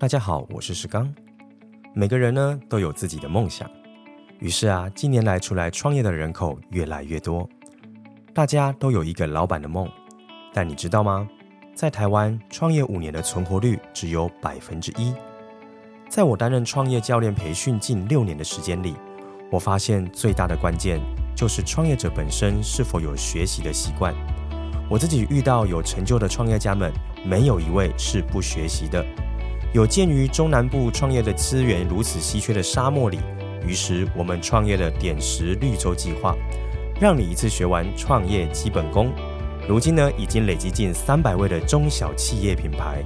大家好，我是石刚。每个人呢都有自己的梦想，于是啊，近年来出来创业的人口越来越多。大家都有一个老板的梦，但你知道吗？在台湾创业五年的存活率只有百分之一。在我担任创业教练培训近六年的时间里，我发现最大的关键就是创业者本身是否有学习的习惯。我自己遇到有成就的创业家们，没有一位是不学习的。有鉴于中南部创业的资源如此稀缺的沙漠里，于是我们创业了点石绿洲计划，让你一次学完创业基本功。如今呢，已经累积近三百位的中小企业品牌，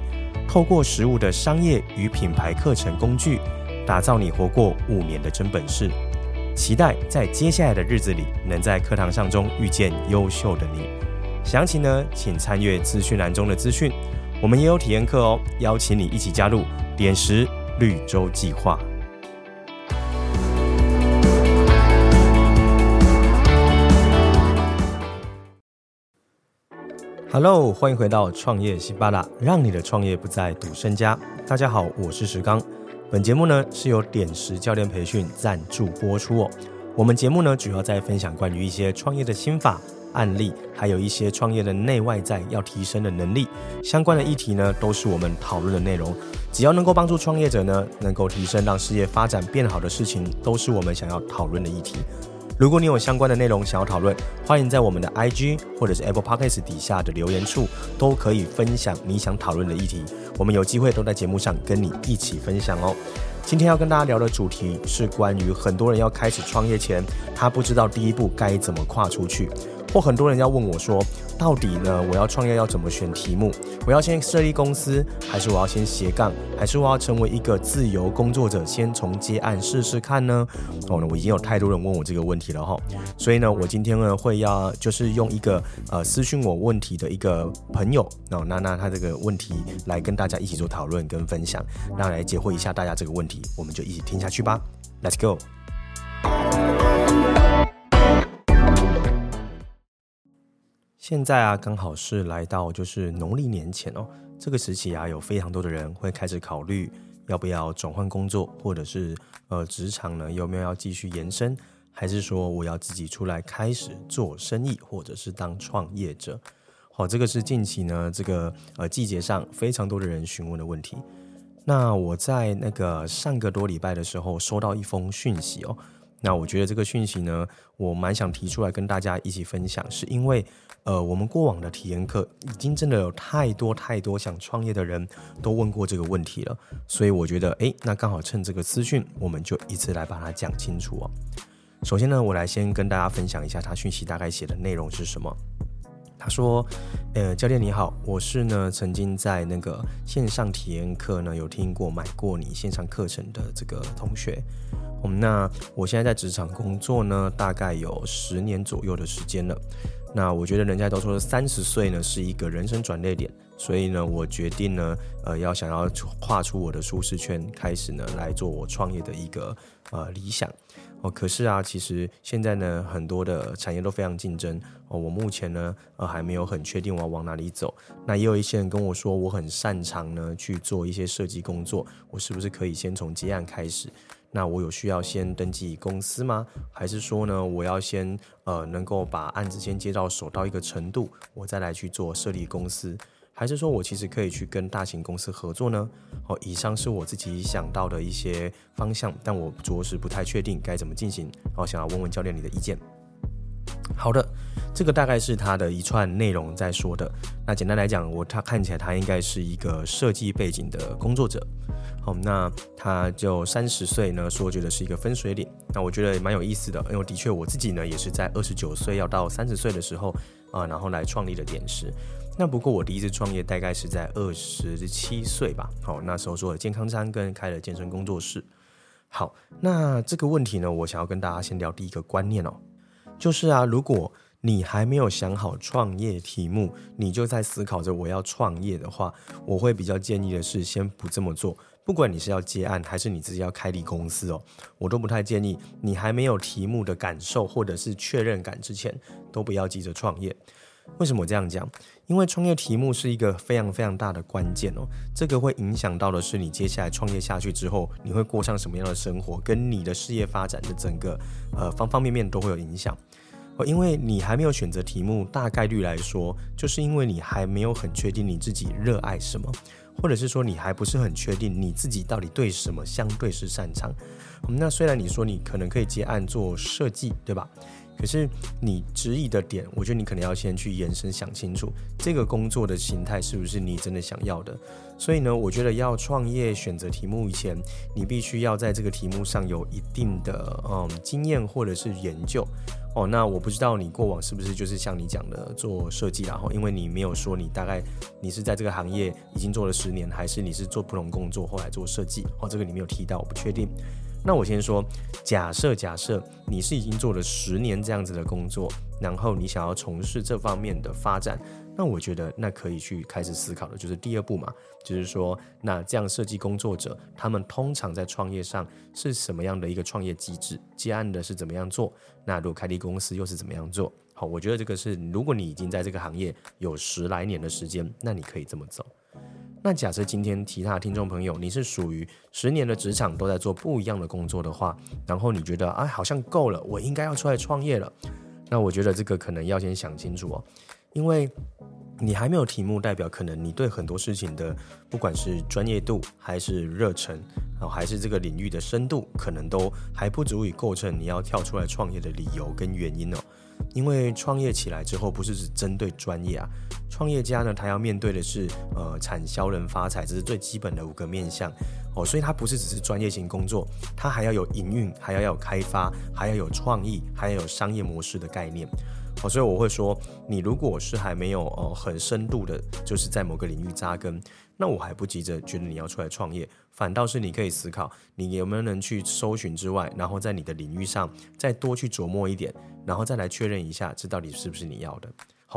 透过实物的商业与品牌课程工具，打造你活过五年的真本事。期待在接下来的日子里，能在课堂上中遇见优秀的你。详情呢，请参阅资讯栏中的资讯。我们也有体验课哦，邀请你一起加入点石绿洲计划。Hello，欢迎回到创业西巴拉，让你的创业不再赌身家。大家好，我是石刚。本节目呢是由点石教练培训赞助播出哦。我们节目呢主要在分享关于一些创业的心法。案例，还有一些创业的内外在要提升的能力相关的议题呢，都是我们讨论的内容。只要能够帮助创业者呢，能够提升让事业发展变好的事情，都是我们想要讨论的议题。如果你有相关的内容想要讨论，欢迎在我们的 IG 或者是 Apple Podcast 底下的留言处，都可以分享你想讨论的议题。我们有机会都在节目上跟你一起分享哦。今天要跟大家聊的主题是关于很多人要开始创业前，他不知道第一步该怎么跨出去。或很多人要问我说，到底呢，我要创业要怎么选题目？我要先设立公司，还是我要先斜杠，还是我要成为一个自由工作者，先从接案试试看呢？哦，我已经有太多人问我这个问题了哈，所以呢，我今天呢会要就是用一个呃私讯我问题的一个朋友，哦，那那他这个问题来跟大家一起做讨论跟分享，那来解惑一下大家这个问题，我们就一起听下去吧，Let's go。现在啊，刚好是来到就是农历年前哦，这个时期啊，有非常多的人会开始考虑要不要转换工作，或者是呃职场呢有没有要继续延伸，还是说我要自己出来开始做生意，或者是当创业者。好，这个是近期呢这个呃季节上非常多的人询问的问题。那我在那个上个多礼拜的时候收到一封讯息哦，那我觉得这个讯息呢，我蛮想提出来跟大家一起分享，是因为。呃，我们过往的体验课已经真的有太多太多想创业的人都问过这个问题了，所以我觉得，哎，那刚好趁这个资讯，我们就一次来把它讲清楚哦。首先呢，我来先跟大家分享一下他讯息大概写的内容是什么。他说，呃，教练你好，我是呢曾经在那个线上体验课呢有听过买过你线上课程的这个同学。那我现在在职场工作呢，大概有十年左右的时间了。那我觉得人家都说三十岁呢是一个人生转捩点，所以呢，我决定呢，呃，要想要跨出我的舒适圈，开始呢来做我创业的一个呃理想。哦，可是啊，其实现在呢，很多的产业都非常竞争。哦，我目前呢，呃，还没有很确定我要往哪里走。那也有一些人跟我说，我很擅长呢去做一些设计工作，我是不是可以先从接案开始？那我有需要先登记公司吗？还是说呢，我要先呃能够把案子先接到手到一个程度，我再来去做设立公司？还是说我其实可以去跟大型公司合作呢？哦，以上是我自己想到的一些方向，但我着实不太确定该怎么进行。哦，想要问问教练你的意见。好的，这个大概是他的一串内容在说的。那简单来讲，我他看起来他应该是一个设计背景的工作者。好，那他就三十岁呢，说觉得是一个分水岭。那我觉得蛮有意思的，因为的确我自己呢也是在二十九岁要到三十岁的时候啊、然后来创立了点石。那不过我第一次创业大概是在二十七岁吧。好，那时候做了健康餐跟开了健身工作室。好，那这个问题呢，我想要跟大家先聊第一个观念哦，就是啊，如果你还没有想好创业题目，你就在思考着我要创业的话，我会比较建议的是先不这么做。不管你是要接案还是你自己要开立公司哦，我都不太建议你还没有题目的感受或者是确认感之前，都不要急着创业。为什么我这样讲？因为创业题目是一个非常非常大的关键哦，这个会影响到的是你接下来创业下去之后，你会过上什么样的生活，跟你的事业发展的整个呃方方面面都会有影响。哦，因为你还没有选择题目，大概率来说，就是因为你还没有很确定你自己热爱什么，或者是说你还不是很确定你自己到底对什么相对是擅长。那虽然你说你可能可以接案做设计，对吧？可是你质疑的点，我觉得你可能要先去延伸想清楚，这个工作的形态是不是你真的想要的。所以呢，我觉得要创业选择题目以前，你必须要在这个题目上有一定的嗯经验或者是研究哦。那我不知道你过往是不是就是像你讲的做设计然后，因为你没有说你大概你是在这个行业已经做了十年，还是你是做不同工作后来做设计哦，这个你没有提到，我不确定。那我先说，假设假设你是已经做了十年这样子的工作，然后你想要从事这方面的发展，那我觉得那可以去开始思考的，就是第二步嘛，就是说，那这样设计工作者他们通常在创业上是什么样的一个创业机制？接案的是怎么样做？那如果开立公司又是怎么样做？好，我觉得这个是如果你已经在这个行业有十来年的时间，那你可以这么走。那假设今天其他听众朋友，你是属于十年的职场都在做不一样的工作的话，然后你觉得哎，好像够了，我应该要出来创业了。那我觉得这个可能要先想清楚哦，因为你还没有题目，代表可能你对很多事情的不管是专业度还是热忱，还是这个领域的深度，可能都还不足以构成你要跳出来创业的理由跟原因哦。因为创业起来之后，不是只针对专业啊，创业家呢，他要面对的是呃产销人发财，这是最基本的五个面向哦，所以他不是只是专业型工作，他还要有营运，还要有开发，还要有创意，还要有商业模式的概念哦，所以我会说，你如果是还没有呃很深度的，就是在某个领域扎根。那我还不急着觉得你要出来创业，反倒是你可以思考，你有没有能去搜寻之外，然后在你的领域上再多去琢磨一点，然后再来确认一下，这到底是不是你要的。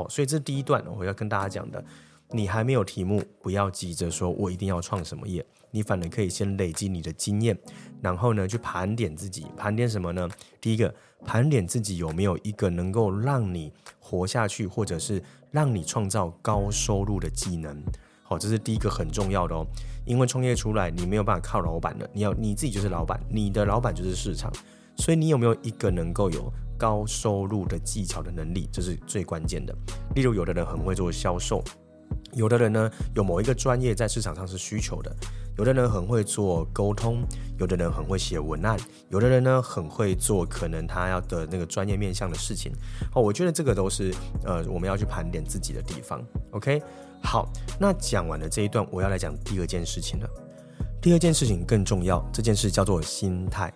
所以这第一段我要跟大家讲的，你还没有题目，不要急着说我一定要创什么业，你反而可以先累积你的经验，然后呢去盘点自己，盘点什么呢？第一个，盘点自己有没有一个能够让你活下去，或者是让你创造高收入的技能。好，这是第一个很重要的哦，因为创业出来，你没有办法靠老板的，你要你自己就是老板，你的老板就是市场，所以你有没有一个能够有高收入的技巧的能力，这是最关键的。例如，有的人很会做销售，有的人呢有某一个专业在市场上是需求的，有的人很会做沟通，有的人很会写文案，有的人呢很会做可能他要的那个专业面向的事情。哦，我觉得这个都是呃我们要去盘点自己的地方。OK。好，那讲完了这一段，我要来讲第二件事情了。第二件事情更重要，这件事叫做心态。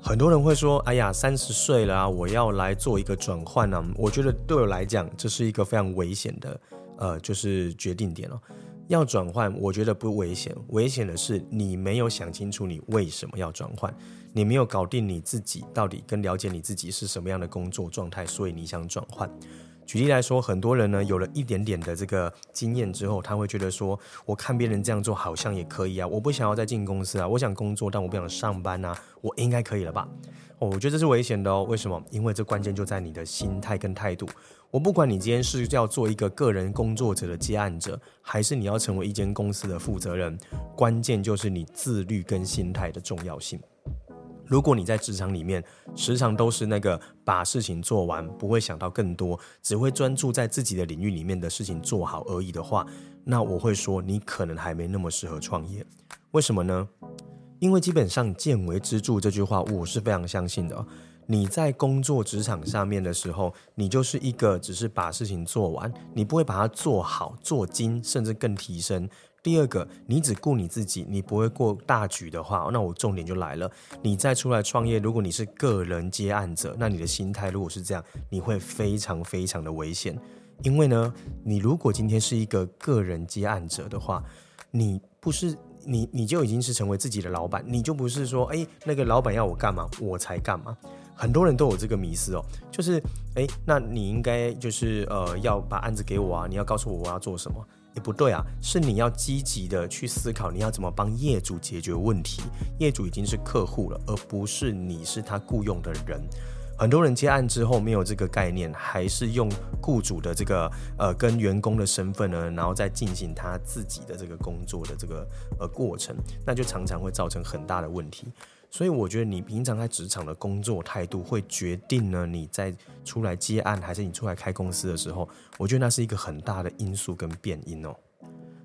很多人会说：“哎呀，三十岁了啊，我要来做一个转换呢。”我觉得对我来讲，这是一个非常危险的，呃，就是决定点哦。要转换，我觉得不危险，危险的是你没有想清楚你为什么要转换，你没有搞定你自己到底跟了解你自己是什么样的工作状态，所以你想转换。举例来说，很多人呢有了一点点的这个经验之后，他会觉得说：“我看别人这样做好像也可以啊，我不想要再进公司啊，我想工作，但我不想上班啊，我应该可以了吧？”哦，我觉得这是危险的哦。为什么？因为这关键就在你的心态跟态度。我不管你今天是要做一个个人工作者的接案者，还是你要成为一间公司的负责人，关键就是你自律跟心态的重要性。如果你在职场里面时常都是那个把事情做完，不会想到更多，只会专注在自己的领域里面的事情做好而已的话，那我会说你可能还没那么适合创业。为什么呢？因为基本上见微知著这句话我是非常相信的。你在工作职场上面的时候，你就是一个只是把事情做完，你不会把它做好、做精，甚至更提升。第二个，你只顾你自己，你不会过大局的话，那我重点就来了。你再出来创业，如果你是个人接案者，那你的心态如果是这样，你会非常非常的危险。因为呢，你如果今天是一个个人接案者的话，你不是你你就已经是成为自己的老板，你就不是说，哎，那个老板要我干嘛，我才干嘛。很多人都有这个迷思哦，就是，哎，那你应该就是呃要把案子给我啊，你要告诉我我要做什么。也不对啊，是你要积极的去思考，你要怎么帮业主解决问题。业主已经是客户了，而不是你是他雇佣的人。很多人接案之后没有这个概念，还是用雇主的这个呃跟员工的身份呢，然后再进行他自己的这个工作的这个呃过程，那就常常会造成很大的问题。所以我觉得你平常在职场的工作态度，会决定呢你在出来接案还是你出来开公司的时候，我觉得那是一个很大的因素跟变因哦。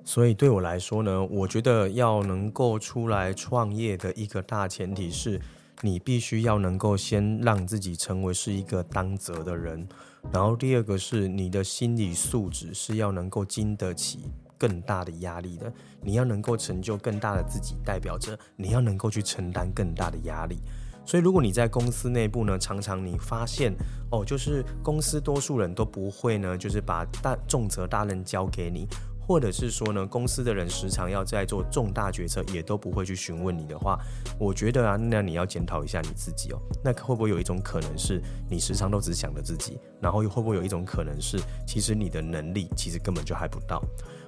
所以对我来说呢，我觉得要能够出来创业的一个大前提是，你必须要能够先让自己成为是一个当责的人，然后第二个是你的心理素质是要能够经得起。更大的压力的，你要能够成就更大的自己，代表着你要能够去承担更大的压力。所以，如果你在公司内部呢，常常你发现哦，就是公司多数人都不会呢，就是把大重责大任交给你，或者是说呢，公司的人时常要在做重大决策，也都不会去询问你的话，我觉得啊，那你要检讨一下你自己哦。那会不会有一种可能是你时常都只想着自己，然后又会不会有一种可能是，其实你的能力其实根本就还不到？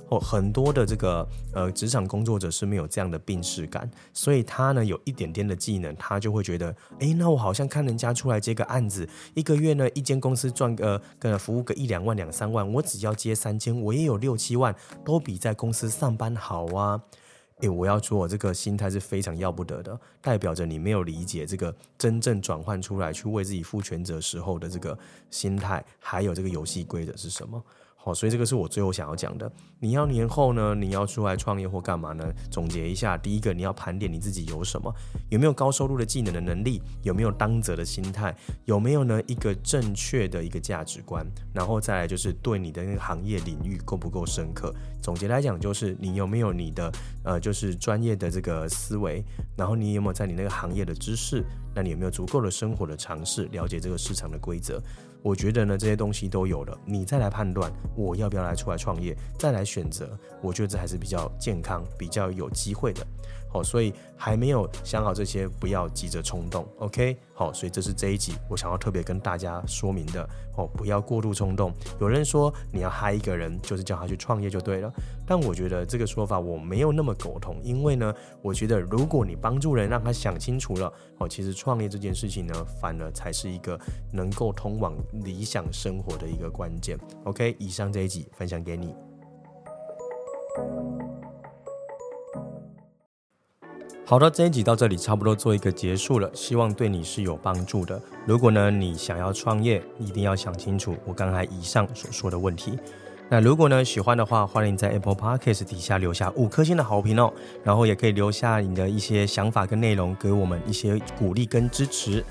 哦，很多的这个呃职场工作者是没有这样的病视感，所以他呢有一点点的技能，他就会觉得，哎，那我好像看人家出来接个案子，一个月呢一间公司赚个呃服务个一两万两三万，我只要接三千，我也有六七万，都比在公司上班好啊！哎，我要说，我这个心态是非常要不得的，代表着你没有理解这个真正转换出来去为自己负全责时候的这个心态，还有这个游戏规则是什么。好，所以这个是我最后想要讲的。你要年后呢，你要出来创业或干嘛呢？总结一下，第一个你要盘点你自己有什么，有没有高收入的技能的能力，有没有当责的心态，有没有呢一个正确的一个价值观，然后再来就是对你的那个行业领域够不够深刻。总结来讲就是你有没有你的呃就是专业的这个思维，然后你有没有在你那个行业的知识，那你有没有足够的生活的尝试，了解这个市场的规则。我觉得呢，这些东西都有了，你再来判断我要不要来出来创业，再来选择，我觉得这还是比较健康、比较有机会的。哦，所以还没有想好这些，不要急着冲动，OK？好，所以这是这一集我想要特别跟大家说明的哦，不要过度冲动。有人说你要嗨一个人，就是叫他去创业就对了，但我觉得这个说法我没有那么苟同，因为呢，我觉得如果你帮助人，让他想清楚了，哦，其实创业这件事情呢，反而才是一个能够通往理想生活的一个关键。OK？以上这一集分享给你。好的，这一集到这里差不多做一个结束了，希望对你是有帮助的。如果呢，你想要创业，一定要想清楚我刚才以上所说的问题。那如果呢，喜欢的话，欢迎在 Apple Podcast 底下留下五颗星的好评哦，然后也可以留下你的一些想法跟内容，给我们一些鼓励跟支持。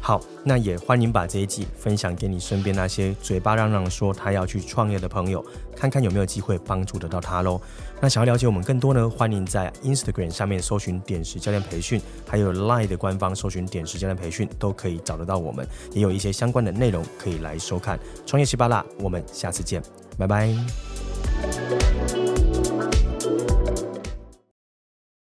好，那也欢迎把这一集分享给你身边那些嘴巴嚷嚷说他要去创业的朋友，看看有没有机会帮助得到他喽。那想要了解我们更多呢，欢迎在 Instagram 上面搜寻点石教练培训，还有 Line 的官方搜寻点石教练培训，都可以找得到我们，也有一些相关的内容可以来收看。创业西巴拉，我们下次见，拜拜。